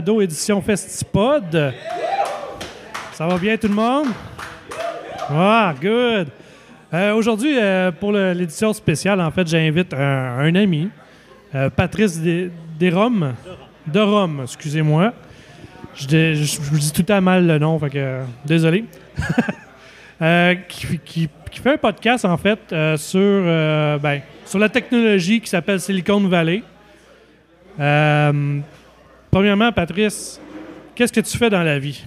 balado édition Festipod. Ça va bien tout le monde? Ah, good. Euh, Aujourd'hui, euh, pour l'édition spéciale, en fait, j'invite un, ami, euh, Patrice Des- Desromes. De Rome, excusez-moi. Je, je- dis tout à mal le nom, fait que désolé. Euh, qui, qui- fait un podcast, en fait, sur, ben, sur la technologie qui s'appelle Silicon Valley. Premièrement, Patrice, qu'est-ce que tu fais dans la vie?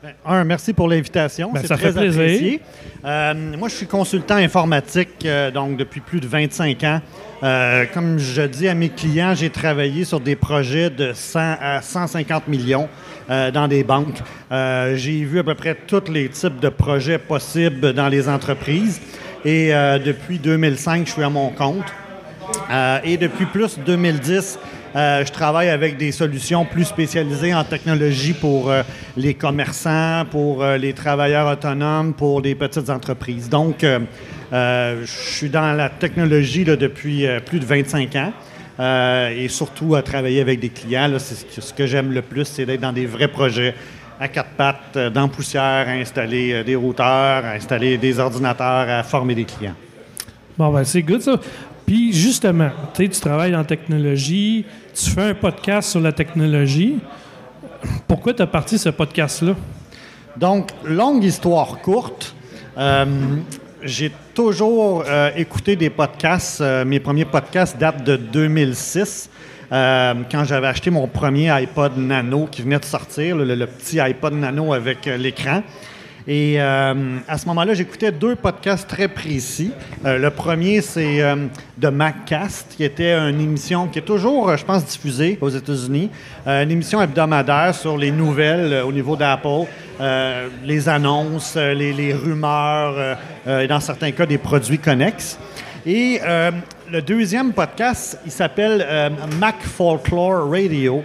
Ben, Un, merci pour l'invitation. Ben, C'est ça très fait plaisir. apprécié. Euh, moi, je suis consultant informatique euh, donc depuis plus de 25 ans. Euh, comme je dis à mes clients, j'ai travaillé sur des projets de 100 à 150 millions dans des banques. J'ai vu à peu près tous les types de projets possibles dans les entreprises. Et depuis 2005, je suis à mon compte. Et depuis plus 2010, euh, je travaille avec des solutions plus spécialisées en technologie pour euh, les commerçants, pour euh, les travailleurs autonomes, pour les petites entreprises. Donc, je suis dans la technologie là, depuis plus de 25 ans. et surtout à travailler avec des clients. là, ce que, que j'aime le plus, c'est d'être dans des vrais projets à quatre pattes, dans poussière, à installer des routeurs, à installer des ordinateurs, à former des clients. Bon, ben, c'est good, ça. Puis, justement, tu travailles la technologie, tu fais un podcast sur la technologie. Pourquoi tu as parti ce podcast-là? Donc, longue histoire courte. euh, j'ai toujours euh, écouté des podcasts. Euh, mes premiers podcasts datent de 2006, euh, quand j'avais acheté mon premier iPod Nano qui venait de sortir, le, petit iPod Nano avec l'écran. Et euh, à ce moment-là, j'écoutais deux podcasts très précis. Euh, le premier, c'est euh, The MacCast, qui était une émission qui est toujours, euh, je pense, diffusée aux États-Unis. Une émission hebdomadaire sur les nouvelles au niveau d'Apple, les annonces, les, les rumeurs, et dans certains cas, des produits connexes. Et le deuxième podcast, il s'appelle Mac Folklore Radio.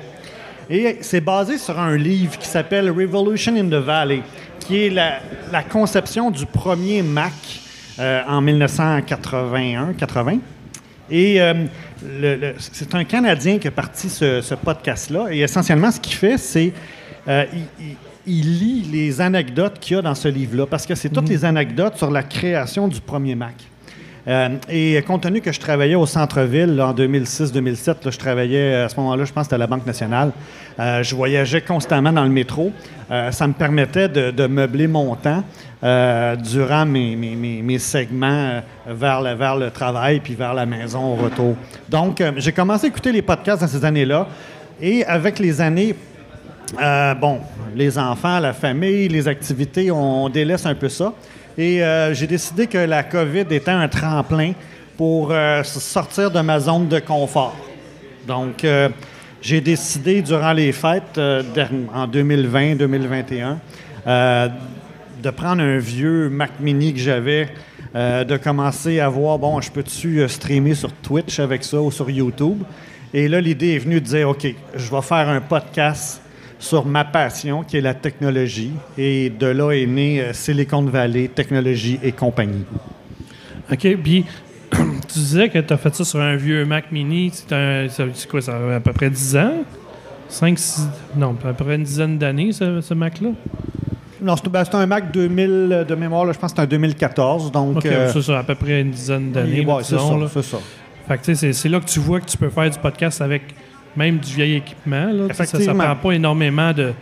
Et c'est basé sur un livre qui s'appelle Revolution in the Valley, qui est la, la conception du premier Mac euh, en 1981-80. Et euh, le- le- c'est un Canadien qui a parti ce, ce podcast-là. Et essentiellement, ce qu'il fait, c'est euh, il, il- il lit les anecdotes qu'il y a dans ce livre-là, parce que c'est toutes les anecdotes sur la création du premier Mac. Euh, et compte tenu que je travaillais au centre-ville en 2006-2007, là, je travaillais à ce moment-là, je pense que c'était à la Banque nationale. Euh, je voyageais constamment dans le métro. Euh, ça me permettait de, meubler mon temps durant mes, segments vers, le, vers le travail puis vers la maison au retour. Donc, j'ai commencé à écouter les podcasts dans ces années-là. Et avec les années, bon, les enfants, la famille, les activités, on délaisse un peu ça. Et euh, j'ai décidé que la COVID était un tremplin pour euh, sortir de ma zone de confort. Donc, euh, j'ai décidé durant les fêtes en 2020-2021 euh, de prendre un vieux Mac Mini que j'avais, de commencer à voir, bon, je peux-tu streamer sur Twitch avec ça ou sur YouTube? Et là, l'idée est venue de dire, OK, je vais faire un podcast sur ma passion, qui est la technologie. Et de là est né euh, Silicon Valley, technologie et compagnie. OK, puis tu disais que tu as fait ça sur un vieux Mac Mini. C'est c'est quoi, ça a à peu près 10 ans? 5, 6... Non, à peu près une dizaine d'années, ce, ce Mac-là? Non, c'est ben, c'est un Mac 2000 euh, de mémoire, là, je pense que c'est un 2014. Donc, OK, euh, ça, ça, à peu près une dizaine d'années, ouais, c'est ça, c'est. Fait que, c'est- c'est là que tu vois que tu peux faire du podcast avec même du vieil équipement. Là, ça ne prend pas énormément de,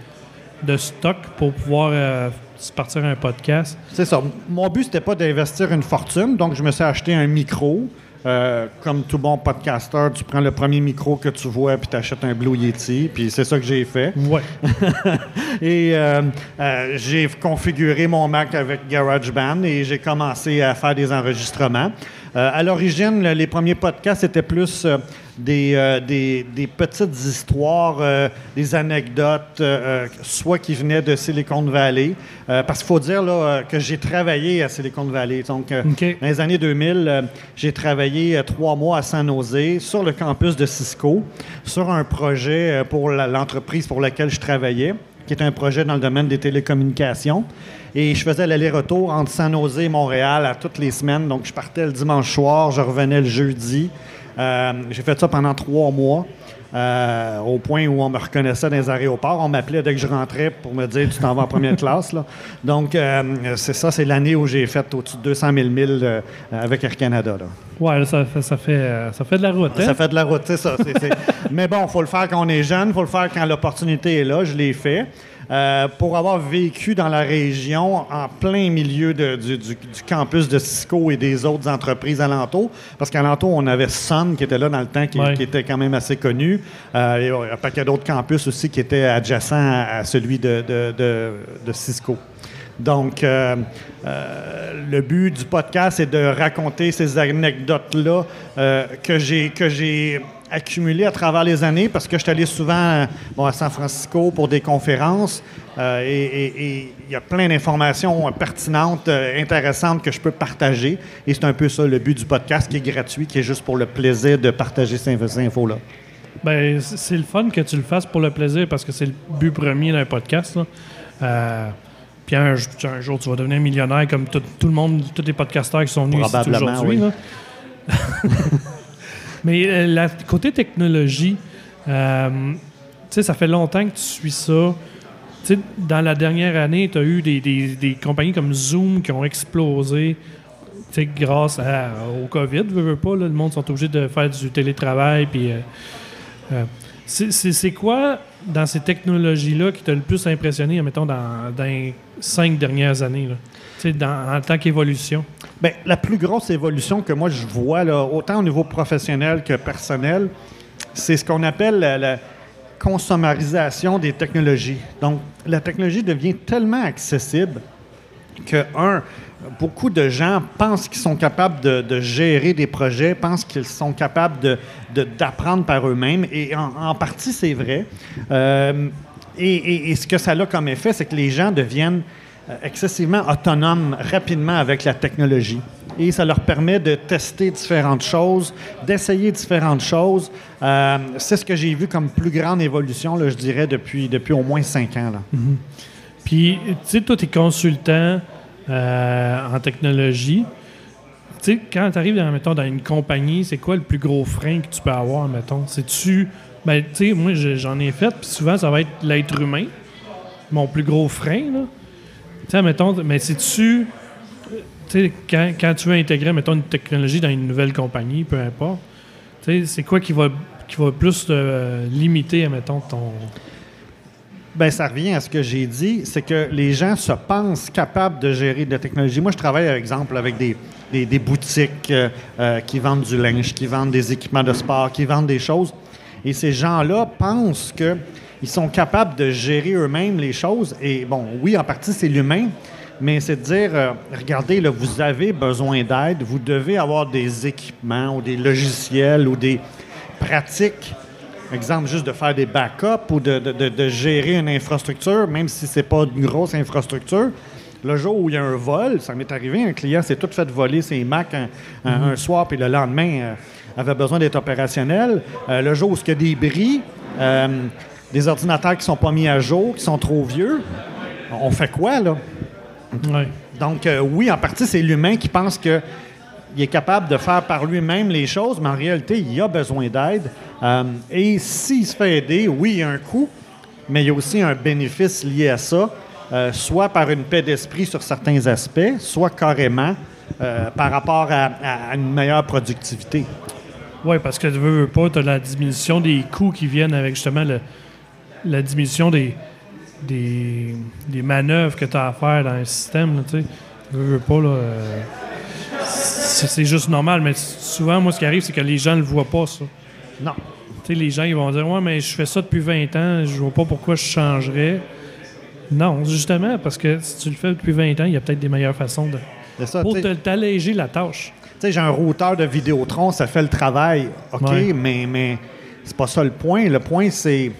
de stock pour pouvoir euh, partir un podcast. C'est ça. Mon but, c'était pas d'investir une fortune, donc je me suis acheté un micro. Euh, comme tout bon podcaster, tu prends le premier micro que tu vois, puis tu achètes un Blue Yeti, puis c'est ça que j'ai fait. Ouais. Et euh, euh, j'ai configuré mon Mac avec GarageBand et j'ai commencé à faire des enregistrements. À l'origine, le- les premiers podcasts étaient plus des, euh, des, des petites histoires, euh, des anecdotes, euh, soit qui venaient de Silicon Valley. Parce qu'il faut dire là, que j'ai travaillé à Silicon Valley. Donc, dans les années 2000, euh, j'ai travaillé trois mois à San Jose sur le campus de Cisco sur un projet pour l'entreprise pour laquelle je travaillais, qui est un projet dans le domaine des télécommunications. Et je faisais l'aller-retour entre San Jose et Montréal à toutes les semaines. Donc, je partais le dimanche soir, je revenais le jeudi. Euh, j'ai fait ça pendant trois mois. euh, au point où on me reconnaissait dans les aéroports. On m'appelait dès que je rentrais pour me dire tu t'en vas en première classe. Là. Donc, euh, c'est ça, c'est l'année où j'ai fait au-dessus de 200 000 milles euh, avec Air Canada. Là. Ouais, ça, fait- ça fait, ça fait de la route. hein? Ça fait de la route, c'est ça. Mais bon, il faut le faire quand on est jeune, il faut le faire quand l'opportunité est là. Je l'ai fait. Euh, pour avoir vécu dans la région, en plein milieu de- du, du- du campus de Cisco et des autres entreprises alentours, parce qu'alentour, on avait Sun qui était là dans le temps, qui, Ouais. qui était quand même assez connu. Euh, et ouais, un paquet d'autres campus aussi qui étaient adjacents à, à celui de, de- de- de Cisco. Donc, euh, euh, le but du podcast est de raconter ces anecdotes-là euh, que j'ai accumulées à travers les années parce que je suis allé souvent euh, bon, à San Francisco pour des conférences euh, et- il y a plein d'informations euh, pertinentes, euh, intéressantes que je peux partager. Et c'est un peu ça le but du podcast qui est gratuit, qui est juste pour le plaisir de partager ces, ces infos-là. Ben, c'est le fun que tu le fasses pour le plaisir parce que c'est le but premier d'un podcast. là. Euh, puis un, jour, tu vas devenir millionnaire comme tout, tout le monde, tous les podcasteurs qui sont venus ici aujourd'hui. oui. Mais euh, côté technologie, euh, ça fait longtemps que tu suis ça. Dans la dernière année, tu as eu des, des- compagnies comme Zoom qui ont explosé grâce au COVID. Veux, pas, le monde sont obligés de faire du télétravail. Puis, euh, c'est- quoi dans ces technologies-là qui t'a le plus impressionné, mettons, dans, dans les cinq dernières années? en tant qu'évolution. Bien, la plus grosse évolution que moi je vois, autant au niveau professionnel que personnel, c'est ce qu'on appelle la, la consommarisation des technologies. Donc, la technologie devient tellement accessible que, un, beaucoup de gens pensent qu'ils sont capables de, gérer des projets, pensent qu'ils sont capables d'apprendre par eux-mêmes. Et en, partie, c'est vrai. Euh, et, et- ce que ça a comme effet, c'est que les gens deviennent excessivement autonomes rapidement avec la technologie. Et ça leur permet de tester différentes choses, d'essayer différentes choses. Euh, c'est ce que j'ai vu comme plus grande évolution, là, je dirais, depuis, depuis au moins cinq ans. Là. Puis, tu sais, toi, tu es consultant euh, en technologie. Tu sais, quand tu arrives dans, mettons, dans une compagnie, c'est quoi le plus gros frein que tu peux avoir, mettons? C'est-tu. Ben, tu sais, moi, je- j'en ai fait, puis souvent, ça va être l'être humain, mon plus gros frein, là. Tu sais, mettons, mais c'est-tu. Tu sais, quand, quand tu veux intégrer, mettons, une technologie dans une nouvelle compagnie, peu importe, tu c'est quoi qui va, qui va plus te limiter, mettons, ton. Ben, ça revient à ce que j'ai dit, c'est que les gens se pensent capables de gérer de la technologie. Moi, je travaille, par exemple, avec des, des- boutiques euh, euh, qui vendent du linge, qui vendent des équipements de sport, qui vendent des choses. Et ces gens-là pensent qu'ils sont capables de gérer eux-mêmes les choses. Et bon, oui, en partie, c'est l'humain, mais c'est de dire, euh, regardez, là, vous avez besoin d'aide, vous devez avoir des équipements ou des logiciels ou des pratiques Exemple, juste de faire des backups ou de, de- de- de gérer une infrastructure, même si c'est pas une grosse infrastructure. Le jour où il y a un vol, ça m'est arrivé, un client s'est tout fait voler ses Mac un, un- un soir, puis le lendemain euh, avait besoin d'être opérationnel. Euh, le jour où il y a des bris, euh, des ordinateurs qui sont pas mis à jour, qui sont trop vieux, on fait quoi, là? Ouais. Donc, euh, oui, en partie, c'est l'humain qui pense qu'il est capable de faire par lui-même les choses, mais en réalité, il a besoin d'aide. Euh, et s'il se fait aider, oui, il y a un coût, mais il y a aussi un bénéfice lié à ça, euh, soit par une paix d'esprit sur certains aspects, soit carrément euh, par rapport à une meilleure productivité. Oui, parce que tu veux, veux pas, tu as la diminution des coûts qui viennent avec justement le- la diminution des, des, des manœuvres que tu as à faire dans un système. Là, tu veux, pas, là, euh, c'est juste normal, mais souvent, moi, ce qui arrive, c'est que les gens ne le voient pas, ça. Non. Tu sais, les gens, ils vont dire Ouais, mais je fais ça depuis 20 ans, je vois pas pourquoi je changerais. Non, justement, parce que si tu le fais depuis 20 ans, il y a peut-être des meilleures façons de. Ça, pour t'alléger la tâche. Tu sais, j'ai un routeur de Vidéotron, ça fait le travail, OK, Ouais. mais, mais c'est pas ça le point. Le point, c'est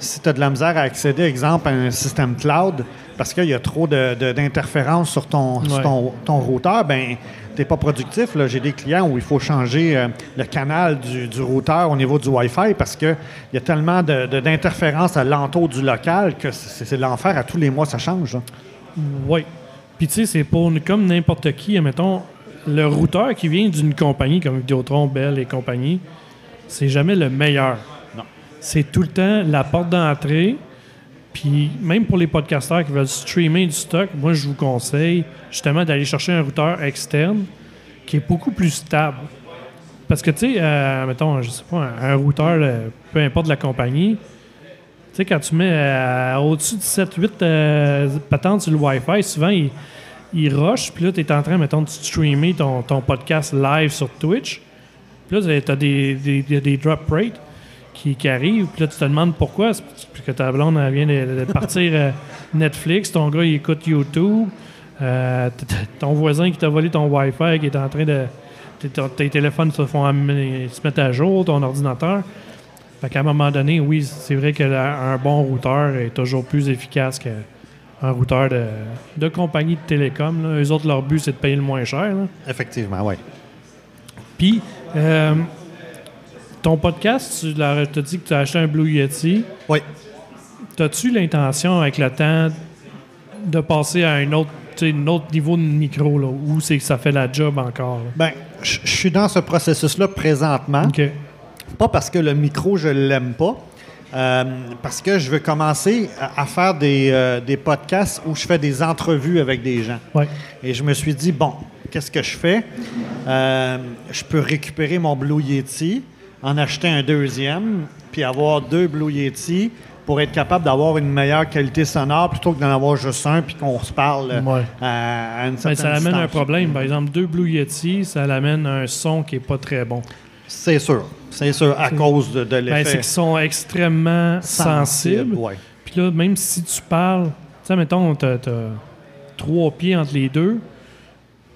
si tu as de la misère à accéder, exemple, à un système cloud, parce qu'il y a trop de- de- d'interférences sur, ton, sur ton, ton routeur, ben tu pas productif. J'ai des clients où il faut changer euh, le canal du, du routeur au niveau du Wi-Fi parce qu'il y a tellement d'interférences à l'entour du local que c'est c'est l'enfer. À tous les mois, ça change. là. Oui. Puis tu sais, c'est pour comme n'importe qui, mettons, le routeur qui vient d'une compagnie comme Vidéotron, Bell et compagnie, c'est jamais le meilleur. C'est tout le temps la porte d'entrée. Puis même pour les podcasteurs qui veulent streamer du stock, moi, je vous conseille justement d'aller chercher un routeur externe qui est beaucoup plus stable. Parce que, tu sais, euh, mettons, je sais pas, un, routeur, euh, peu importe la compagnie, tu sais, quand tu mets euh, au-dessus de 7-8 euh, patentes sur le Wi-Fi, souvent, il, il rush, puis là, tu es en train, mettons, de streamer ton, ton podcast live sur Twitch. Puis là, tu as des, des- des drop rates qui, qui arrivent, puis là, tu te demandes pourquoi. C'est parce que ta blonde, elle vient de, de partir euh, Netflix, ton gars, il écoute YouTube, euh, ton voisin qui t'a volé ton Wi-Fi, qui est en train de... tes- téléphones se font amener- se mettre à jour, ton ordinateur. Fait qu'à un moment donné, oui, c'est vrai que la- un bon routeur est toujours plus efficace qu'un routeur de, de compagnie de télécom. Là. Eux autres, leur but, c'est de payer le moins cher. là. Effectivement, oui. Puis, euh, ton podcast, tu as dit que tu as acheté un Blue Yeti. Oui. As-tu l'intention, avec le temps, de passer à un autre, un autre niveau de micro, là, où c'est que ça fait la job encore? là? Ben, je suis dans ce processus-là présentement. OK. Pas parce que le micro, je l'aime pas. euh, parce que je veux commencer à, à faire des, euh, des podcasts où je fais des entrevues avec des gens. Ouais. Et je me suis dit, bon, qu'est-ce que je fais? Euh, je peux récupérer mon Blue Yeti, en acheter un deuxième, puis avoir deux Blue Yeti pour être capable d'avoir une meilleure qualité sonore plutôt que d'en avoir juste un puis qu'on se parle euh, Ouais. à, à une Ben, certaine ça amène un problème. Par exemple, deux Blue Yeti, ça amène un son qui est pas très bon. C'est sûr. C'est sûr, à cause de, de Ben, c'est l'effet qu'ils sont extrêmement sensibles. Puis là, même si tu parles, tu sais, mettons, t'as as trois pieds entre les deux,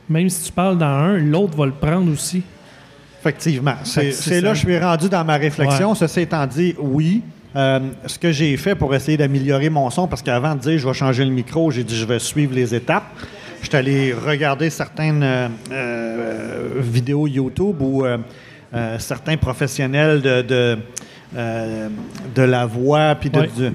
même si tu parles dans un, l'autre va le prendre aussi. Effectivement. C'est là que je suis rendu dans ma réflexion. Ceci étant dit, oui. Euh, ce que j'ai fait pour essayer d'améliorer mon son, parce qu'avant de dire je vais changer le micro, j'ai dit je vais suivre les étapes. Je suis allé regarder certaines euh, euh, vidéos YouTube où certains professionnels de, de, de la voix puis de, Ouais. du-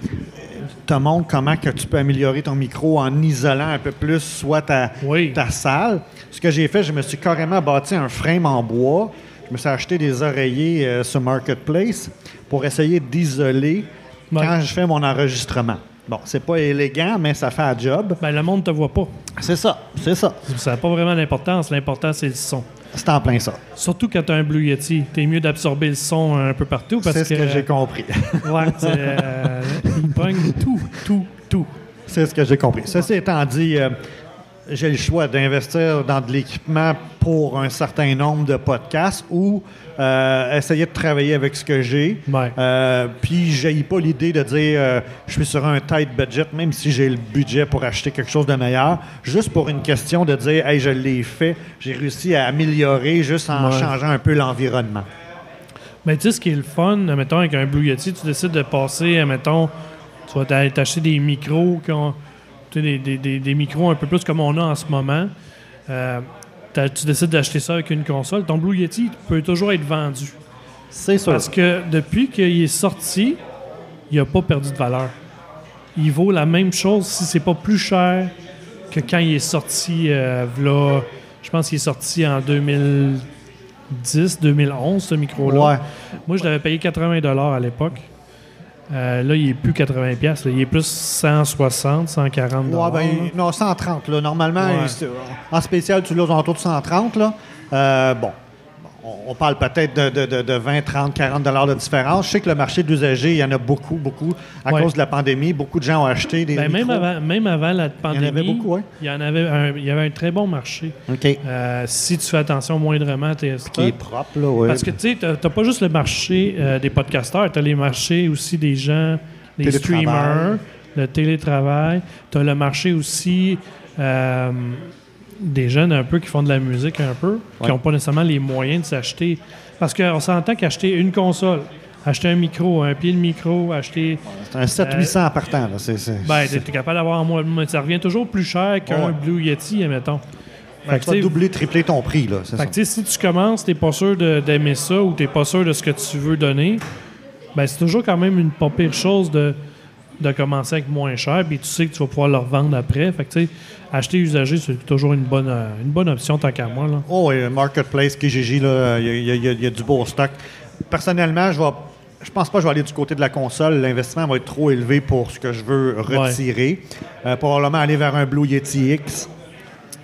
te montrent comment que tu peux améliorer ton micro en isolant un peu plus soit ta, Oui. ta salle. Ce que j'ai fait, je me suis carrément bâti un frame en bois. Je me suis acheté des oreillers euh, sur Marketplace pour essayer d'isoler Ouais. quand je fais mon enregistrement. Bon, c'est pas élégant, mais ça fait un job. Ben, le monde te voit pas. C'est ça, c'est ça. Ça n'a pas vraiment d'importance. L'important, c'est le son. C'est en plein ça. Surtout quand tu as un Blue Yeti. T'es mieux d'absorber le son un peu partout parce C'est ce que, j'ai compris. Ouais, c'est, euh, il pogne tout, tout, tout. c'est ce que j'ai compris. Ceci étant dit, euh, j'ai le choix d'investir dans de l'équipement pour un certain nombre de podcasts ou euh, essayer de travailler avec ce que j'ai. Ouais. Euh, puis, j'ai pas l'idée de dire euh, je suis sur un tight budget, même si j'ai le budget pour acheter quelque chose de meilleur, juste pour une question de dire hey, je l'ai fait, j'ai réussi à améliorer juste en Ouais. changeant un peu l'environnement. Mais tu sais, ce qui est le fun, mettons, avec un Blue Yeti, tu décides de passer, mettons, tu vas t'a- t'acheter des micros, qui ont- des, des- des- des micros un peu plus comme on a en ce moment. Euh, tu décides d'acheter ça avec une console. Ton Blue Yeti peut toujours être vendu. C'est sûr. Parce que depuis qu'il est sorti, il n'a pas perdu de valeur. Il vaut la même chose si c'est pas plus cher que quand il est sorti, euh, v'là- je pense qu'il est sorti en 2010, 2011, ce micro-là. Ouais. Moi, je l'avais payé 80 à l'époque. Euh, là, il est plus 80 pièces. Il est plus 160, 140 Ouais, ben, non, 130. Là. Normalement, Ouais. en spécial, tu l'as aux alentours de 130. Là. Euh, bon, on- parle peut-être de, de- de- de 20, 30, 40 dollars de différence. Je sais que le marché de l'usager, il y en a beaucoup, beaucoup. À Ouais. cause de la pandémie, beaucoup de gens ont acheté des Ben, même, avant, même avant la pandémie, avait beaucoup, ouais. il y en avait un, il y avait un très bon marché. OK. Euh, si tu fais attention moindrement à tes Qui stocks. est propre, là, ouais. Parce que tu sais, t'as t'as pas juste le marché euh, des podcasteurs, t'as les marchés aussi des gens, des streamers, le télétravail. T'as le marché aussi euh, des jeunes un peu qui font de la musique un peu, qui n'ont pas nécessairement les moyens de s'acheter. Parce qu'on s'entend qu'acheter une console, acheter un micro, un pied de micro, acheter. C'est un 700-800 par temps. Là. C'est, c'est- Ben, t'es capable d'avoir moins. Ça revient toujours plus cher qu'un Ouais. Blue Yeti, admettons. Fait que, tu vas doubler, tripler ton prix. Là, c'est fait ça. que, tu sais, si tu commences, t'es pas sûr de- d'aimer ça ou t'es pas sûr de ce que tu veux donner, ben c'est toujours quand même une pas pire chose de, de commencer avec moins cher, puis tu sais que tu vas pouvoir le revendre après. Fait que, tu sais, acheter usagé, c'est toujours une bonne, euh, une bonne option tant qu'à moi. Là. Oh, oui, Marketplace, là, il y, y a- il y a du beau stock. Personnellement, je vais je pense pas que je vais aller du côté de la console. L'investissement va être trop élevé pour ce que je veux retirer. Euh, probablement aller vers un Blue Yeti X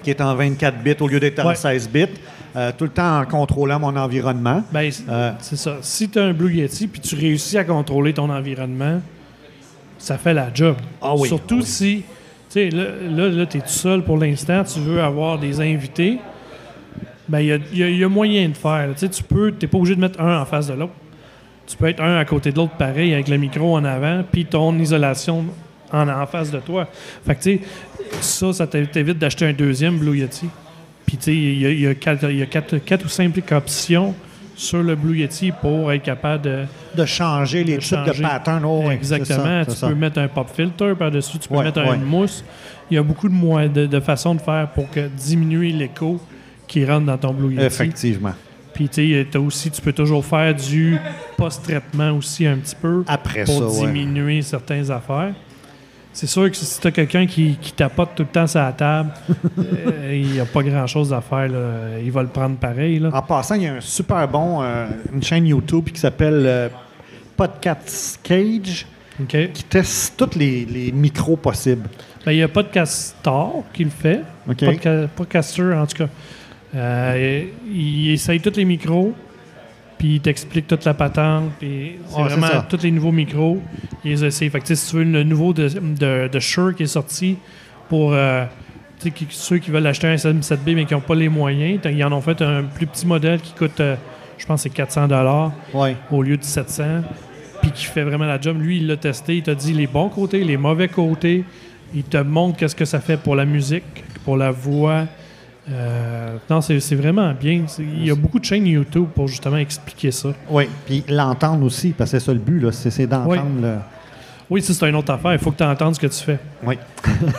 qui est en 24 bits au lieu d'être en Ouais. 16 bits. Euh, tout le temps en contrôlant mon environnement. Ben, c'est- Euh, c'est ça. Si tu as un Blue Yeti puis tu réussis à contrôler ton environnement, ça fait la job. Ah oui, Surtout ah oui. si, tu sais, là, là, là tu es tout seul pour l'instant, tu veux avoir des invités, ben il y a, y y moyen de faire. Tu sais, tu peux, t'es pas obligé de mettre un en face de l'autre. Tu peux être un à côté de l'autre pareil avec le micro en avant puis ton isolation en, en face de toi. Fait que tu sais, ça, ça t'é- t'évite d'acheter un deuxième Blue Yeti. Puis tu sais, il y y a quatre, il y a quatre- quatre ou cinq options sur le Blue Yeti pour être capable de, de changer les de types changer. de patterns. oh, oui, Exactement. ça, tu ça. peux mettre un pop filter par-dessus, tu peux Ouais, mettre ouais. une mousse. Il y a beaucoup de, de, de façons de faire pour que diminuer l'écho qui rentre dans ton Blue Yeti. Effectivement. Puis tu aussi, tu peux toujours faire du post-traitement aussi un petit peu Après pour ça, ouais. diminuer certaines affaires. C'est sûr que si tu as quelqu'un qui, qui tapote tout le temps sur la table, euh, il n'y a pas grand-chose à faire. là. Il va le prendre pareil. Là. En passant, il y a un super bon, euh, une chaîne YouTube qui s'appelle euh, Podcast Cage qui teste tous les, les micros possibles. Ben, il y a Podcastar qui le fait. OK? Podca- Podcaster, en tout cas. Il, il essaye tous les micros, puis il t'explique toute la patente, puis c'est Ouais, vraiment tous les nouveaux micros. Il les. Fait que, si tu veux le nouveau de, de, de Shure qui est sorti pour euh, qui- ceux qui veulent acheter un SM7B mais qui n'ont pas les moyens, ils en ont fait un plus petit modèle qui coûte, euh, je pense, c'est 400 Ouais. au lieu de 700, puis qui fait vraiment la job. Lui, il l'a testé, il t'a dit les bons côtés, les mauvais côtés. Il te montre qu'est-ce que ça fait pour la musique, pour la voix. Euh, non, c'est vraiment bien. Il y a beaucoup de chaînes YouTube pour justement expliquer ça. Oui, puis l'entendre aussi, parce que c'est ça le but, c'est d'entendre Oui. le... Oui, ça, c'est une autre affaire. Il faut que tu entendes ce que tu fais. Oui.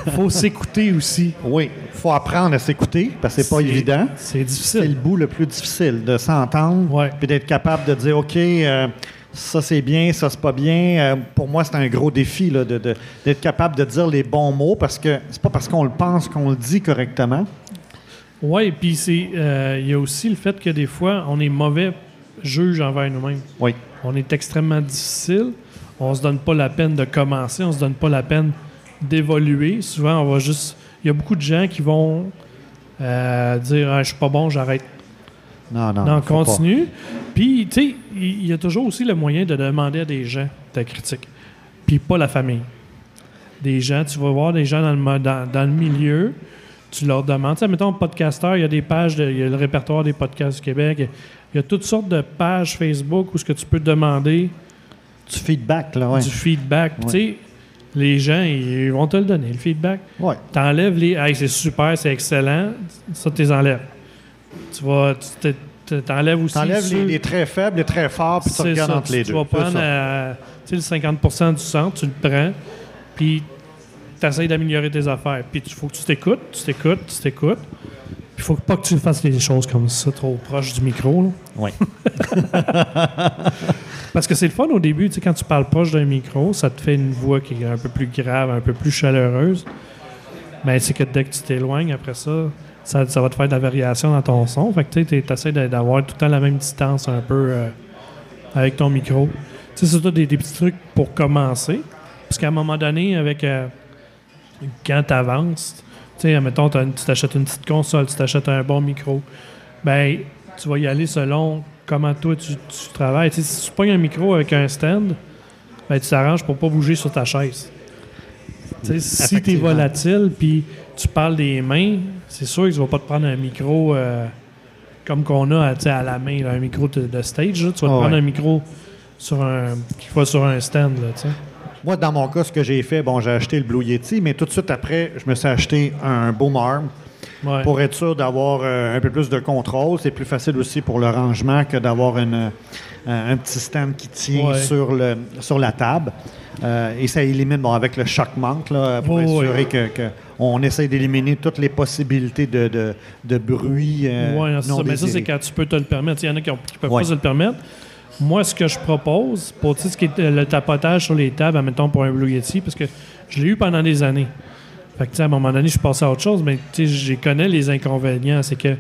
Il faut s'écouter aussi. Oui, il faut apprendre à s'écouter, parce que c'est pas évident. C'est C'est le difficile. bout le plus difficile, de s'entendre, Ouais. puis d'être capable de dire, OK, euh, ça c'est bien, ça c'est pas bien. Euh, pour moi, c'est un gros défi là, de- de- d'être capable de dire les bons mots, parce que c'est pas parce qu'on le pense qu'on le dit correctement. Oui, puis c'est, euh, il y a aussi le fait que des fois, on est mauvais juge envers nous-mêmes. Oui. On est extrêmement difficile. On se donne pas la peine de commencer. On se donne pas la peine d'évoluer. Souvent, on va juste. Il y a beaucoup de gens qui vont euh, dire ah, Je suis pas bon, j'arrête. Non, non. Non, continue. Puis, tu sais, il y a toujours aussi le moyen de demander à des gens ta critique. Puis pas la famille. Des gens, tu vas voir des gens dans le, dans le milieu, tu leur demandes. Tu sais, mettons, podcasteur, il y a des pages, il y a le répertoire des podcasts du Québec. Il y a toutes sortes de pages Facebook où ce que tu peux demander Du feedback, là, ouais. du feedback. Puis, Tu sais, les gens, ils vont te le donner, le feedback. Ouais. T'enlèves les. Hey, c'est super, c'est excellent. Ça, tu les enlèves. Tu vas. Tu te- t'enlèves aussi. T'enlèves les, les très faibles, les très forts, puis tu regardes ça. entre Tu- les tu deux. vas C'est prendre tu le 50 du centre, tu le prends, puis tu essaies d'améliorer tes affaires. Puis il faut que tu t'écoutes, tu t'écoutes, tu t'écoutes. Puis il faut pas que tu fasses les choses comme ça, trop proche du micro. là. Ouais. Parce que c'est le fun au début, tu sais, quand tu parles proche d'un micro, ça te fait une voix qui est un peu plus grave, un peu plus chaleureuse. Mais c'est que dès que tu t'éloignes, après ça, ça, ça va te faire de la variation dans ton son. Fait que tu essaies d'avoir tout le temps la même distance un peu euh, avec ton micro. Tu sais, c'est des, des petits trucs pour commencer. Parce qu'à un moment donné, avec euh, quand tu avances, tu sais, une- tu t'achètes une petite console, tu t'achètes un bon micro, ben tu vas y aller selon comment toi tu, tu travailles. Tu sais, si tu pognes un micro avec un stand, ben, tu t'arranges pour pas bouger sur ta chaise. Tu sais, si tu es volatile puis tu parles des mains, c'est sûr que tu vas pas te prendre un micro euh, comme qu'on a à la main, là, un micro de, de stage. là. Tu vas te Ah prendre ouais. un micro sur un, qui va sur un stand. Là, tu sais. Moi, dans mon cas, ce que j'ai fait, bon, j'ai acheté le Blue Yeti, mais tout de suite après, je me suis acheté un Boom Arm Ouais. pour être sûr d'avoir euh, un peu plus de contrôle. C'est plus facile aussi pour le rangement que d'avoir une, euh, un petit stand qui tient Ouais. sur, le, sur la table. Euh, et ça élimine, bon, avec le choc manque, là, pour Ouais, assurer ouais. que, que on essaie d'éliminer toutes les possibilités de, de, de bruit. euh, Oui, c'est ça. Mais ça, c'est quand tu peux te le permettre. Il y en a qui ne peuvent Ouais. pas se le permettre. Moi, ce que je propose, pour tu sais, ce qui est euh, le tapotage sur les tables, admettons pour un Blue Yeti, parce que je l'ai eu pendant des années. Fait que, tu sais, à un moment donné, je suis passé à autre chose, mais tu sais, je connais les inconvénients. C'est que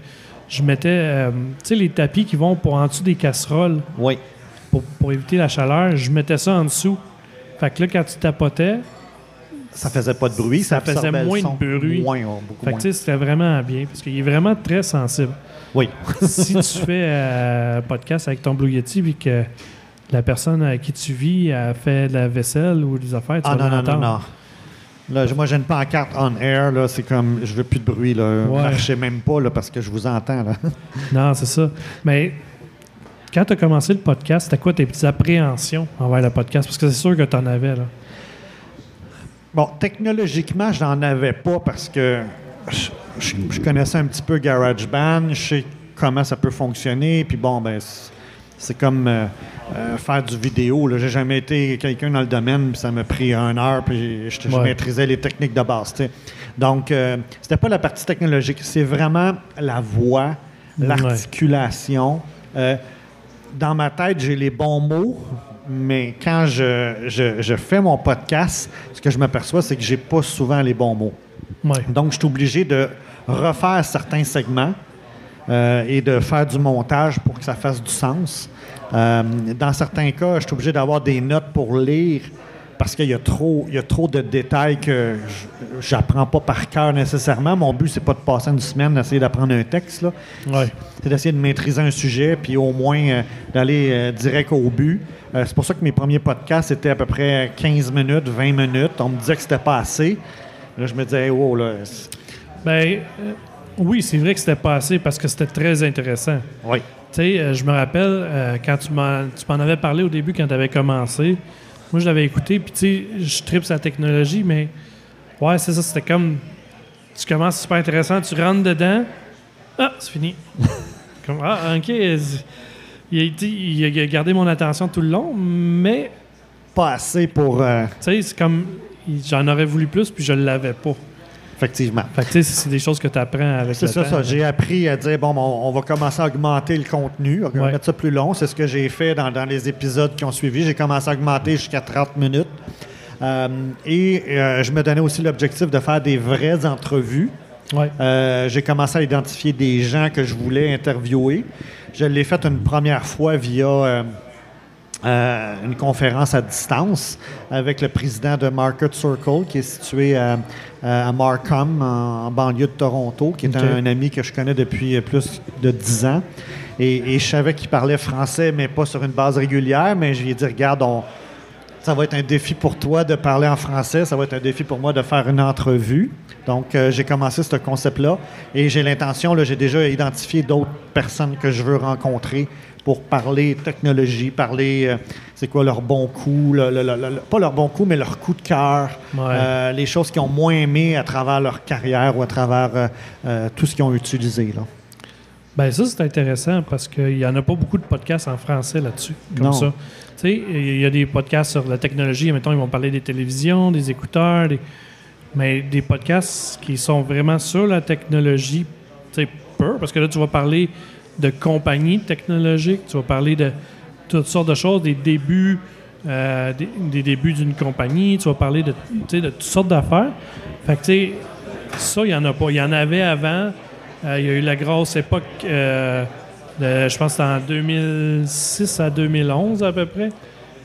je mettais euh, tu sais, les tapis qui vont pour en dessous des casseroles Oui. pour, pour éviter la chaleur, je mettais ça en dessous. Fait que là, quand tu tapotais, Ça faisait pas de bruit, ça, Ça faisait moins de bruit. Moins, oh, fait moins. c'était vraiment bien. Parce qu'il est vraiment très sensible. Oui. si tu fais euh, un podcast avec ton Blue Yeti puis que la personne avec qui tu vis a fait de la vaisselle ou des affaires, tu Ah vas non, non, non, non. Là, moi, j'ai une pancarte on air, là, c'est comme, je veux plus de bruit, là. Ouais. Marchez même pas, là, parce que je vous entends, là. Non, c'est ça. Mais quand tu as commencé le podcast, c'était quoi tes petites appréhensions envers le podcast? Parce que c'est sûr que tu en avais, là. Bon, technologiquement, je n'en avais pas parce que je, je- je connaissais un petit peu GarageBand, je sais comment ça peut fonctionner, puis bon, ben, c'est- comme euh, euh, faire du vidéo. J'ai jamais été quelqu'un dans le domaine, puis ça m'a pris une heure, puis je, je Ouais. maîtrisais les techniques de base. Donc, euh, c'était pas la partie technologique, c'est vraiment la voix, l'articulation. Euh, dans ma tête, j'ai les bons mots, mais quand je, je- je fais mon podcast, ce que je m'aperçois, c'est que j'ai pas souvent les bons mots. Ouais. Donc, je suis obligé de refaire certains segments euh, et de faire du montage pour que ça fasse du sens. Euh, dans certains cas, je suis obligé d'avoir des notes pour lire parce qu'il y a trop, il y a trop de détails que je j'apprends pas par cœur nécessairement. Mon but, c'est pas de passer une semaine d'essayer d'apprendre un texte. Là Ouais. c'est d'essayer de maîtriser un sujet, puis au moins euh, d'aller euh, direct au but. Euh, c'est pour ça que mes premiers podcasts étaient à peu près 15 minutes, 20 minutes. On me disait que c'était pas assez. Là, je me disais, hey, wow, là, Ben, oui, c'est vrai que c'était pas assez parce que c'était très intéressant. oui. Tu sais, je me rappelle quand tu m'en, tu m'en avais parlé au début, quand tu avais commencé. Moi, je l'avais écouté, puis tu sais, je tripe la technologie, mais ouais, c'est ça, c'était comme. Tu commences super intéressant, tu rentres dedans. Ah, c'est fini. comme, ah, ok. Il a, été- il a gardé mon attention tout le long, mais Pas assez pour. euh, tu sais, c'est comme. J'en aurais voulu plus, puis je l'avais pas. Effectivement. Fait que c'est des choses que tu apprends avec C'est ça, temps. ça. J'ai appris à dire, bon, on, on va commencer à augmenter le contenu, on va Ouais. mettre ça plus long. C'est ce que j'ai fait dans, dans les épisodes qui ont suivi. J'ai commencé à augmenter jusqu'à 30 minutes. Euh, et euh, je me donnais aussi l'objectif de faire des vraies entrevues. Ouais. Euh, j'ai commencé à identifier des gens que je voulais interviewer. Je l'ai fait une première fois via euh, euh, une conférence à distance avec le président de Market Circle, qui est situé à, à Markham, en, en banlieue de Toronto, qui est un, un ami que je connais depuis plus de 10 ans. Et, et je savais qu'il parlait français, mais pas sur une base régulière. Mais je lui ai dit, regarde, on, ça va être un défi pour toi de parler en français. Ça va être un défi pour moi de faire une entrevue. Donc, euh, j'ai commencé ce concept-là et j'ai l'intention, j'ai déjà identifié d'autres personnes que je veux rencontrer pour parler technologie, parler euh, c'est quoi leur bon coup, le- le- le- le- pas leur bon coup, mais leur coup de cœur, Ouais. euh, les choses qu'ils ont moins aimé à travers leur carrière ou à travers euh, tout ce qu'ils ont utilisé. Là. Ben ça, c'est intéressant parce qu'il n'y en a pas beaucoup de podcasts en français là-dessus, comme Non. ça. Tu sais, il y a des podcasts sur la technologie, mettons, ils vont parler des télévisions, des écouteurs, des- mais des podcasts qui sont vraiment sur la technologie, tu sais, peu, parce que là, tu vas parler de compagnies technologiques, tu vas parler de toutes sortes de choses, des débuts, euh, des, débuts d'une compagnie, tu vas parler de, toutes sortes d'affaires. Fait que, tu sais, ça, il n'y en a pas. Il y en avait avant. Euh, il y a eu la grosse époque, euh, je pense en 2006 à 2011 à peu près.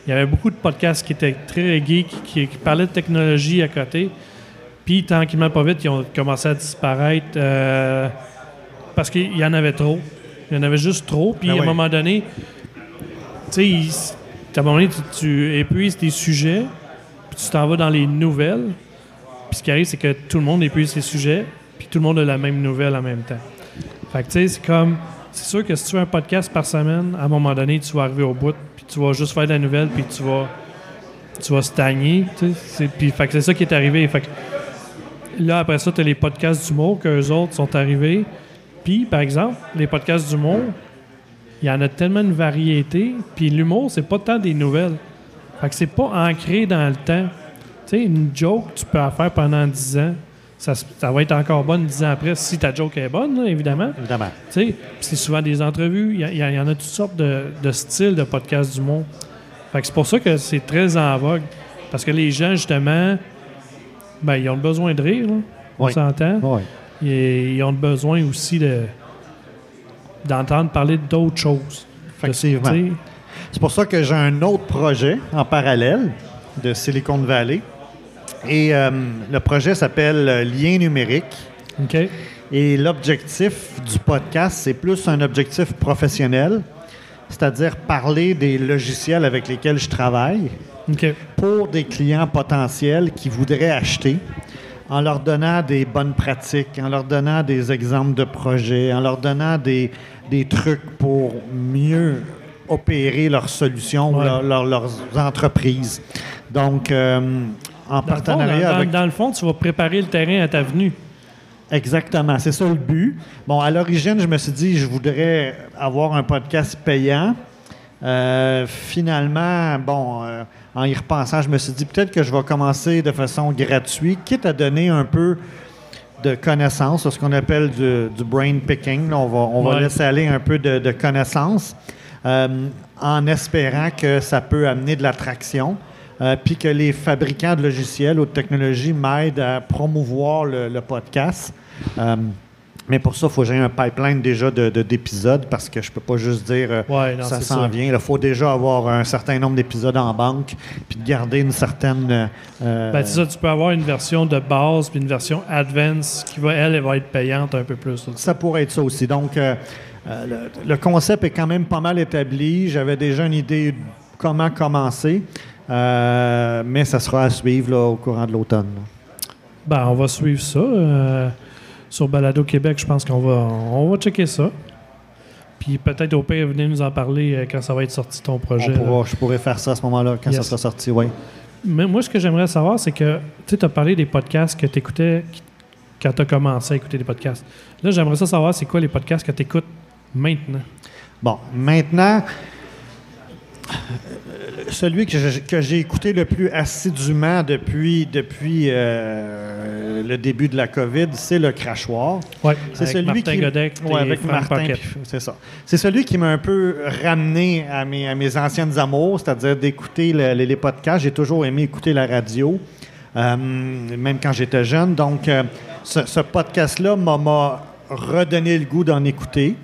Il y avait beaucoup de podcasts qui étaient très geeks, qui, qui parlaient de technologie à côté. Puis, tranquillement, pas vite, ils ont commencé à disparaître parce qu'il y en avait trop. Il y en avait juste trop. Puis, Ben à un moment donné, tu sais, il- à un moment donné, tu, tu épuises tes sujets, puis tu t'en vas dans les nouvelles. Puis ce qui arrive, c'est que tout le monde épuise ses sujets, puis tout le monde a la même nouvelle en même temps. Fait que tu sais, c'est comme. C'est sûr que si tu fais un podcast par semaine, à un moment donné, tu vas arriver au bout, puis tu vas juste faire de la nouvelle, puis tu vas. Tu vas stagner. Puis fait que c'est ça qui est arrivé. Fait que là, après ça, tu as les podcasts d'humour qu'eux autres sont arrivés. Puis, par exemple, les podcasts d'humour, il y en a tellement une variété. Puis l'humour, c'est pas tant des nouvelles. Fait que c'est pas ancré dans le temps. Tu sais, une joke, tu peux la faire pendant 10 ans. Ça, va être encore bonne 10 ans après, si ta joke est bonne, là, évidemment. Évidemment. Tu sais, c'est souvent des entrevues. Il y, en a toutes sortes de, de styles de podcasts d'humour. Fait que c'est pour ça que c'est très en vogue. Parce que les gens, justement, ben, ils ont besoin de rire, là. On Oui. s'entend. Oui. Ils ont besoin aussi de d'entendre parler d'autres choses. Effectivement. C'est pour ça que j'ai un autre projet en parallèle de Silicon Valley. Et euh, le projet s'appelle euh, Lien numérique. OK. Et l'objectif du podcast, c'est plus un objectif professionnel, c'est-à-dire parler des logiciels avec lesquels je travaille pour des clients potentiels qui voudraient acheter en leur donnant des bonnes pratiques, en leur donnant des exemples de projets, en leur donnant des, des trucs pour mieux opérer leurs solutions, ou Ouais. leur- leur- leurs entreprises. Donc, euh, en Dans le, fond, partenariat dans- avec... dans le fond, tu vas préparer le terrain à ta venue. Exactement, c'est ça le but. Bon, à l'origine, je me suis dit, je voudrais avoir un podcast payant. Euh, finalement, bon, euh, en y repensant, je me suis dit peut-être que je vais commencer de façon gratuite, quitte à donner un peu de connaissances, ce qu'on appelle du, du brain picking. Là, on va, on va Ouais. laisser aller un peu de, de connaissances euh, en espérant que ça peut amener de l'attraction. euh, puis que les fabricants de logiciels ou de technologies m'aident à promouvoir le, le podcast. Euh, mais pour ça, il faut que j'ai un pipeline déjà de- de- d'épisodes parce que je peux pas juste dire euh, Ouais, non, ça s'en vient. Il faut déjà avoir un certain nombre d'épisodes en banque puis de garder une certaine... euh, Ben, c'est ça, tu peux avoir une version de base puis une version advance qui va, elle, elle va être payante un peu plus. Ça pourrait être ça aussi. Donc, euh, euh, le, le concept est quand même pas mal établi. J'avais déjà une idée de comment commencer, Euh, mais ça sera à suivre là, au courant de l'automne. Ben, on va suivre ça. Sur Balado Québec, je pense qu'on va, on va checker ça. Puis peut-être au pire, venez nous en parler euh, quand ça va être sorti ton On projet. pourra- je pourrais faire ça à ce moment-là, quand ça sera sorti, oui. Mais moi, ce que j'aimerais savoir, c'est que tu as parlé des podcasts que tu écoutais quand tu as commencé à écouter des podcasts. Là, j'aimerais ça savoir, c'est quoi les podcasts que tu écoutes maintenant? Bon, maintenant, euh, celui que j'ai- que j'ai écouté le plus assidûment depuis, depuis euh, le début de la COVID, c'est le crachoir. Ouais, C'est avec celui Martin qui. Godec Ouais, et avec Martin. C'est ça. C'est celui qui m'a un peu ramené à mes, à mes anciennes amours, c'est-à-dire d'écouter le- les, les podcasts. J'ai toujours aimé écouter la radio, euh, même quand j'étais jeune. Donc, euh, ce, ce podcast-là m'a redonné le goût d'en écouter.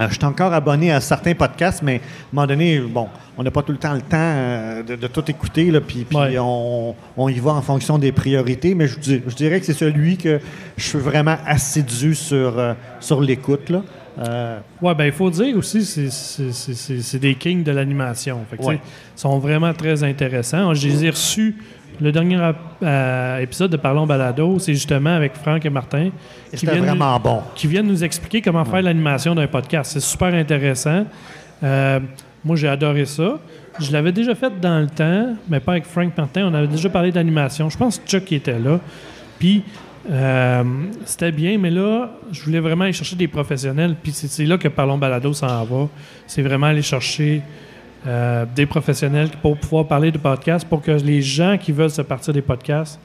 Euh, je suis encore abonné à certains podcasts, mais à un moment donné, bon, on n'a pas tout le temps le temps euh, de, de tout écouter, là, puis, puis Ouais. on, on y va en fonction des priorités, mais je, dis- je dirais que c'est celui que je suis vraiment assidu sur, euh, sur l'écoute. Ouais, ben il faut dire aussi, c'est- des kings de l'animation. Ouais. Ils sont vraiment très intéressants. Je les ai reçus. Le dernier euh, épisode de Parlons Balado, c'est justement avec Franck et Martin qui viennent, vraiment bon. qui viennent nous expliquer comment faire l'animation d'un podcast. C'est super intéressant. Euh, moi, j'ai adoré ça. Je l'avais déjà fait dans le temps, mais pas avec Frank Martin. On avait déjà parlé d'animation. Je pense que Chuck était là. Puis, euh, c'était bien, mais là, je voulais vraiment aller chercher des professionnels. Puis, c'est c'est là que Parlons Balado s'en va. C'est vraiment aller chercher euh, des professionnels pour pouvoir parler de podcasts pour que les gens qui veulent se partir des podcasts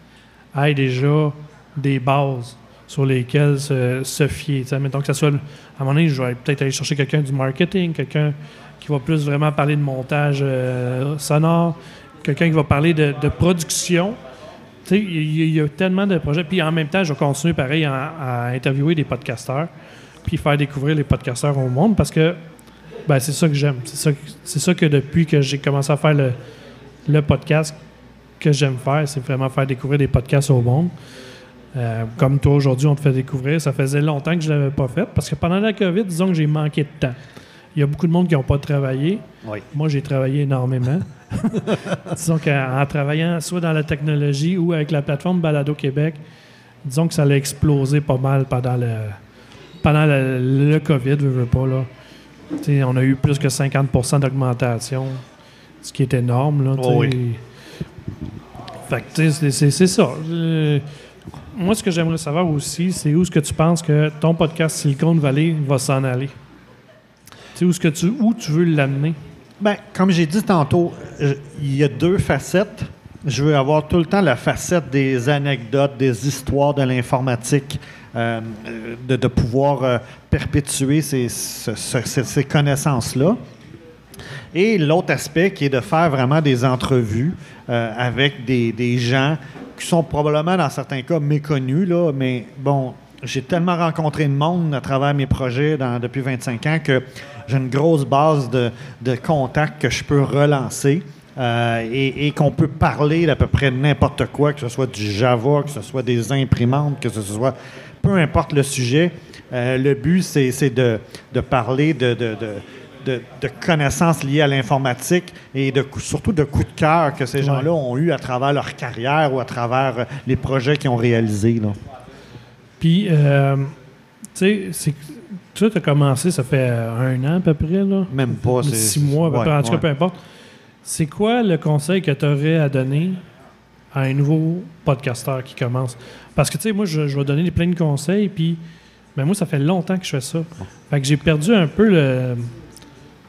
aient déjà des bases sur lesquelles se, fier. Que ça soit, à un moment je vais peut-être aller chercher quelqu'un du marketing, quelqu'un qui va plus vraiment parler de montage euh, sonore, quelqu'un qui va parler de, production. Il y, a- tellement de projets. Puis en même temps, je vais continuer pareil à, à interviewer des podcasteurs, puis faire découvrir les podcasteurs au monde parce que ben, c'est ça que j'aime. C'est ça, c'est ça que depuis que j'ai commencé à faire le, le podcast que j'aime faire, c'est vraiment faire découvrir des podcasts au monde. Euh, comme toi aujourd'hui, on te fait découvrir. Ça faisait longtemps que je ne l'avais pas fait parce que pendant la COVID, disons que j'ai manqué de temps. Il y a beaucoup de monde qui n'ont pas travaillé. Oui. Moi, j'ai travaillé énormément. disons qu'en en travaillant soit dans la technologie ou avec la plateforme Balado Québec, disons que ça a explosé pas mal pendant le, pendant le, le COVID, veux, veux pas. Là. Tu sais, on a eu plus que 50% d'augmentation, ce qui est énorme. Là. Oh oui. Fait que, tu sais, c'est- c'est c'est ça. Euh, moi, ce que j'aimerais savoir aussi, c'est où est-ce que tu penses que ton podcast Silicon Valley va s'en aller? Tu sais, où, est-ce que tu, où tu veux l'amener? Ben, comme j'ai dit tantôt, euh, il y a deux facettes. Je veux avoir tout le temps la facette des anecdotes, des histoires de l'informatique, euh, de, pouvoir euh, perpétuer ces, ce- ce- ces- ces connaissances-là. Et l'autre aspect qui est de faire vraiment des entrevues euh, avec des, gens qui sont probablement dans certains cas méconnus, là, mais bon, j'ai tellement rencontré de monde à travers mes projets depuis 25 ans que j'ai une grosse base de contacts que je peux relancer euh, et, et qu'on peut parler d'à peu près n'importe quoi, que ce soit du Java, que ce soit des imprimantes, que ce soit peu importe le sujet. Euh, le but, c'est de, de parler de, de- de- connaissances liées à l'informatique et de, surtout de coups de cœur que ces gens-là ont eu à travers leur carrière ou à travers euh, les projets qu'ils ont réalisés. là. Puis, euh, tu sais, tu as commencé, ça fait un an à peu près, là? Même pas. c'est- Six mois, à peu ouais, près. En tout cas, ouais. peu importe. C'est quoi le conseil que tu aurais à donner à un nouveau podcasteur qui commence? Parce que, tu sais, moi, je, vais donner plein de conseils, puis ben, moi, ça fait longtemps que je fais ça. Fait que j'ai perdu un peu le...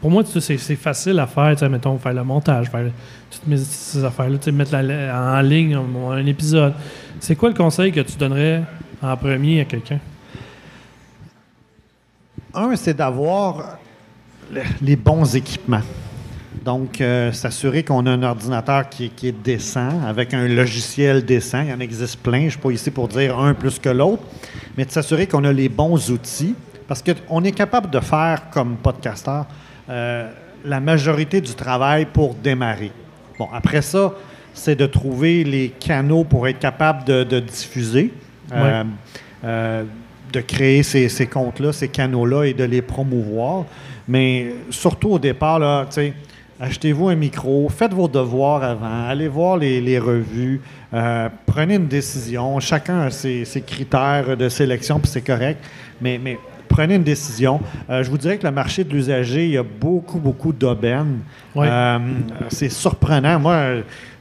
Pour moi, c'est facile à faire, tu sais, mettons, faire le montage, faire toutes mes- ces affaires-là, tu sais, mettre en ligne un, épisode. C'est quoi le conseil que tu donnerais en premier à quelqu'un? Un, c'est d'avoir le- les bons équipements. Donc, euh, s'assurer qu'on a un ordinateur qui, est- qui est décent, avec un logiciel décent. Il y en existe plein. Je ne suis pas ici pour dire un plus que l'autre, mais de s'assurer qu'on a les bons outils. Parce qu'on est capable de faire, comme podcasteur, euh, la majorité du travail pour démarrer. Bon, après ça, c'est de trouver les canaux pour être capable de, de diffuser. Euh, euh, de créer ces, ces comptes-là, ces canaux-là et de les promouvoir. Mais surtout au départ, là, tu sais, achetez-vous un micro, faites vos devoirs avant, allez voir les, les revues, euh, prenez une décision. Chacun a ses, ses critères de sélection, puis c'est correct. Mais, mais prenez une décision. Euh, je vous dirais que le marché de l'usager, il y a beaucoup, beaucoup d'aubaines. Euh, c'est surprenant. Moi,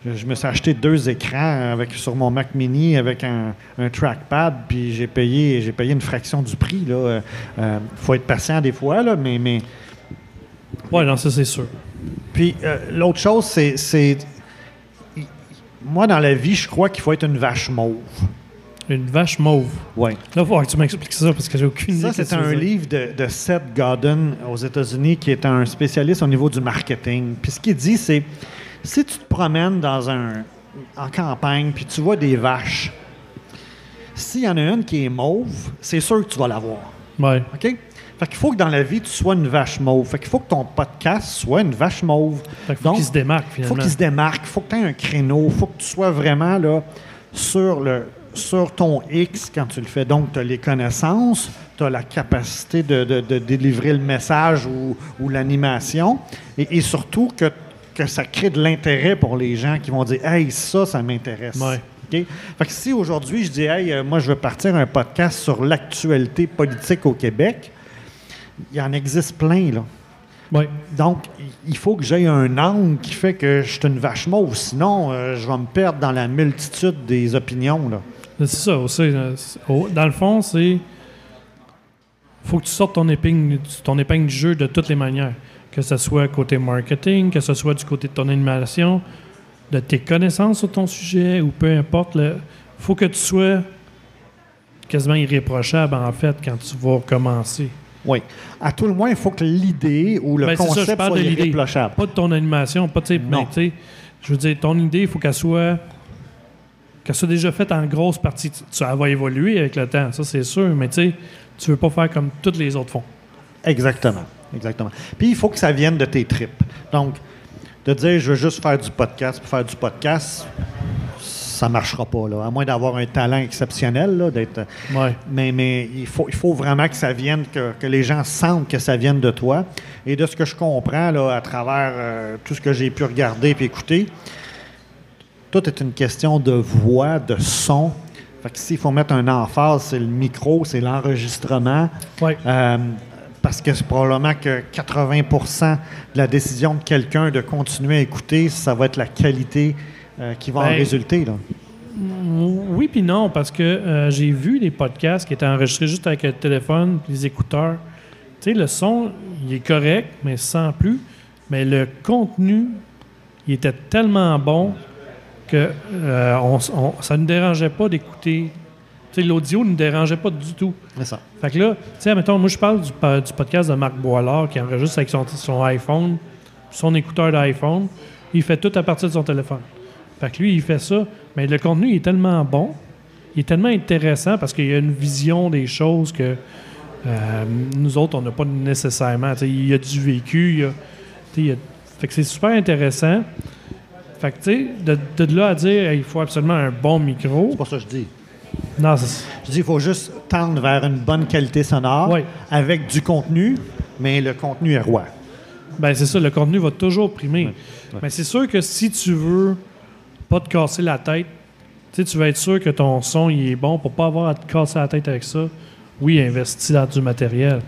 je, je me suis acheté deux écrans avec, sur mon Mac Mini avec un, un trackpad, puis j'ai payé, j'ai payé une fraction du prix. Il faut être patient des fois, là, mais, mais Ouais, non, ça, c'est sûr. Puis euh, l'autre chose, c'est, Moi, dans la vie, je crois qu'il faut être une vache mauve. Une vache mauve. Ouais. Là, il va que tu m'expliques ça parce que j'ai aucune idée. Ça, c'est un livre de, de Seth Godin aux États-Unis qui est un spécialiste au niveau du marketing. Puis ce qu'il dit, c'est si tu te promènes dans un, en campagne puis tu vois des vaches, s'il y en a une qui est mauve, c'est sûr que tu vas la voir. Ouais. OK? Fait qu'il faut que dans la vie, tu sois une vache mauve. Fait qu'il faut que ton podcast soit une vache mauve. Fait qu'il faut qu'il se démarque, finalement. faut qu'il se démarque, il faut que tu aies un créneau, il faut que tu sois vraiment là, sur, le, sur ton X quand tu le fais. Donc, tu as les connaissances, tu as la capacité de, de- de délivrer le message ou, ou l'animation, et, et surtout que, que ça crée de l'intérêt pour les gens qui vont dire Hey, ça, ça m'intéresse. Ouais. Fait que si aujourd'hui je dis Hey, euh, moi, je veux partir un podcast sur l'actualité politique au Québec, il en existe plein, là. Donc, il faut que j'aie un angle qui fait que je suis une vache mauve. Sinon, euh, je vais me perdre dans la multitude des opinions. Là. C'est ça aussi. au- Dans le fond, c'est. faut que tu sortes ton épingle, ton épingle du jeu de toutes les manières. Que ce soit côté marketing, que ce soit du côté de ton animation, de tes connaissances sur ton sujet, ou peu importe. Il faut que tu sois quasiment irréprochable, en fait, quand tu vas commencer. Oui. À tout le moins, il faut que l'idée ou le Ben, c'est ça, je concept parle soit de l'idée. Pas de ton animation, pas de, Non. sais, je veux dire, ton idée, il faut qu'elle soit qu'elle soit déjà faite en grosse partie. Elle va évoluer avec le temps, ça c'est sûr, mais tu sais, tu veux pas faire comme toutes les autres font. Exactement. Exactement. Puis, il faut que ça vienne de tes tripes. Donc, de dire je veux juste faire du podcast pour faire du podcast, ça ne marchera pas. Là. À moins d'avoir un talent exceptionnel, là, d'être. Ouais. Mais, mais il, faut, il faut vraiment que ça vienne, que, que les gens sentent que ça vienne de toi. Et de ce que je comprends là, à travers euh, tout ce que j'ai pu regarder et écouter, tout est une question de voix, de son. Fait que s'il faut mettre un emphase, c'est le micro, c'est l'enregistrement. Ouais. Euh, parce que c'est probablement que 80% de la décision de quelqu'un de continuer à écouter, ça va être la qualité euh, qui va en Ben, résulter. Là. Oui puis non, parce que euh, j'ai vu des podcasts qui étaient enregistrés juste avec le téléphone, les écouteurs. Tu sais, le son, il est correct, mais sans plus. Mais le contenu, il était tellement bon que euh, on s- on- ça ne dérangeait pas d'écouter. Tu sais, l'audio ne nous dérangeait pas du tout. C'est ça. Fait que là, tu sais, mettons, moi, je parle du, du podcast de Marc Boilard qui enregistre avec son, son iPhone, son écouteur d'iPhone. Il fait tout à partir de son téléphone. Fait que lui, il fait ça. Mais le contenu il est tellement bon il est tellement intéressant parce qu'il y a une vision des choses que euh, nous autres, on n'a pas nécessairement. Il y a du vécu, il y a- il y fait que c'est super intéressant. Fait que, tu sais, de, de là à dire il faut absolument un bon micro. C'est pas ça que je dis. Non, c'est- Je dis qu'il faut juste tendre vers une bonne qualité sonore Oui. avec du contenu, mais le contenu est roi. Ben c'est ça, le contenu va toujours primer. Mais c'est sûr que si tu veux pas te casser la tête, tu sais, tu veux être sûr que ton son il est bon pour pas avoir à te casser la tête avec ça. Oui, investis dans du matériel.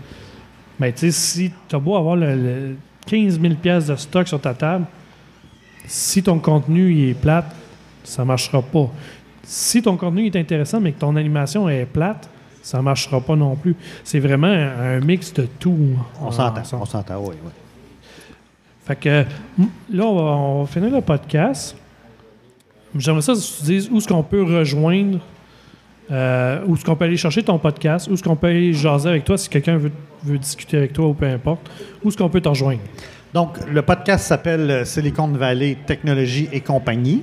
Mais tu sais, si tu as beau avoir le, le 15 000 pièces de stock sur ta table, si ton contenu il est plate, ça marchera pas. Si ton contenu est intéressant mais que ton animation est plate, ça marchera pas non plus. C'est vraiment un, un mix de tout. On en- s'entend, on s'entend, oui, oui. Fait que là, on va, on va finir le podcast. J'aimerais ça que tu dises où est-ce qu'on peut rejoindre, euh, où est-ce qu'on peut aller chercher ton podcast, où est-ce qu'on peut aller jaser avec toi si quelqu'un veut, discuter avec toi ou peu importe. Où est-ce qu'on peut te rejoindre? Donc, le podcast s'appelle euh, Silicon Valley Technologie et compagnie.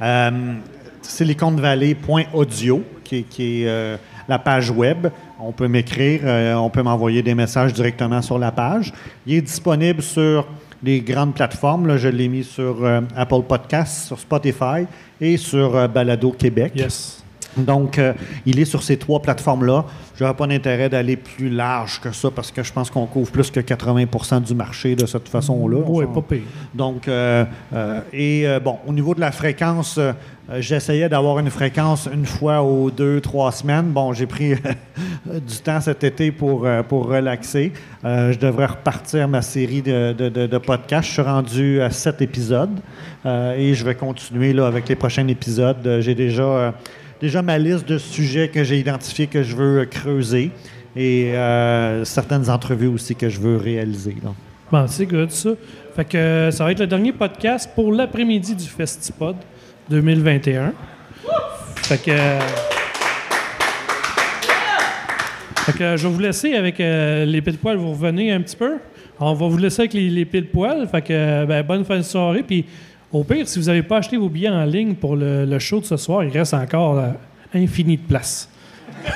Euh, SiliconValley.audio, qui est, qui est, euh, la page web. On peut m'écrire, on peut m'envoyer des messages directement sur la page. Il est disponible sur les grandes plateformes. Je l'ai mis sur euh, Apple Podcasts, sur Spotify et sur euh, Balado Québec. Donc, euh, il est sur ces trois plateformes-là. Je n'aurais pas d'intérêt d'aller plus large que ça parce que je pense qu'on couvre plus que 80% du marché de cette façon-là. On Oui, pas pire. donc, euh, euh, et bon, au niveau de la fréquence, j'essayais d'avoir une fréquence une fois aux deux, trois semaines. Bon, j'ai pris du temps cet été pour, pour relaxer. Je devrais repartir ma série de, de- de- de podcasts. Je suis rendu à sept épisodes et je vais continuer là, avec les prochains épisodes. J'ai déjà, déjà ma liste de sujets que j'ai identifiés que je veux creuser et euh, certaines entrevues aussi que je veux réaliser. Bon, c'est good, ça. Fait que euh, ça va être le dernier podcast pour l'après-midi du Festipod 2021. Fait que. euh, Fait que je vais vous laisser avec euh, les pile poils. Vous revenez un petit peu. On va vous laisser avec les, les poils. Fait que ben, bonne fin de soirée. Puis au pire, si vous n'avez pas acheté vos billets en ligne pour le, le show de ce soir, il reste encore euh, infini de place.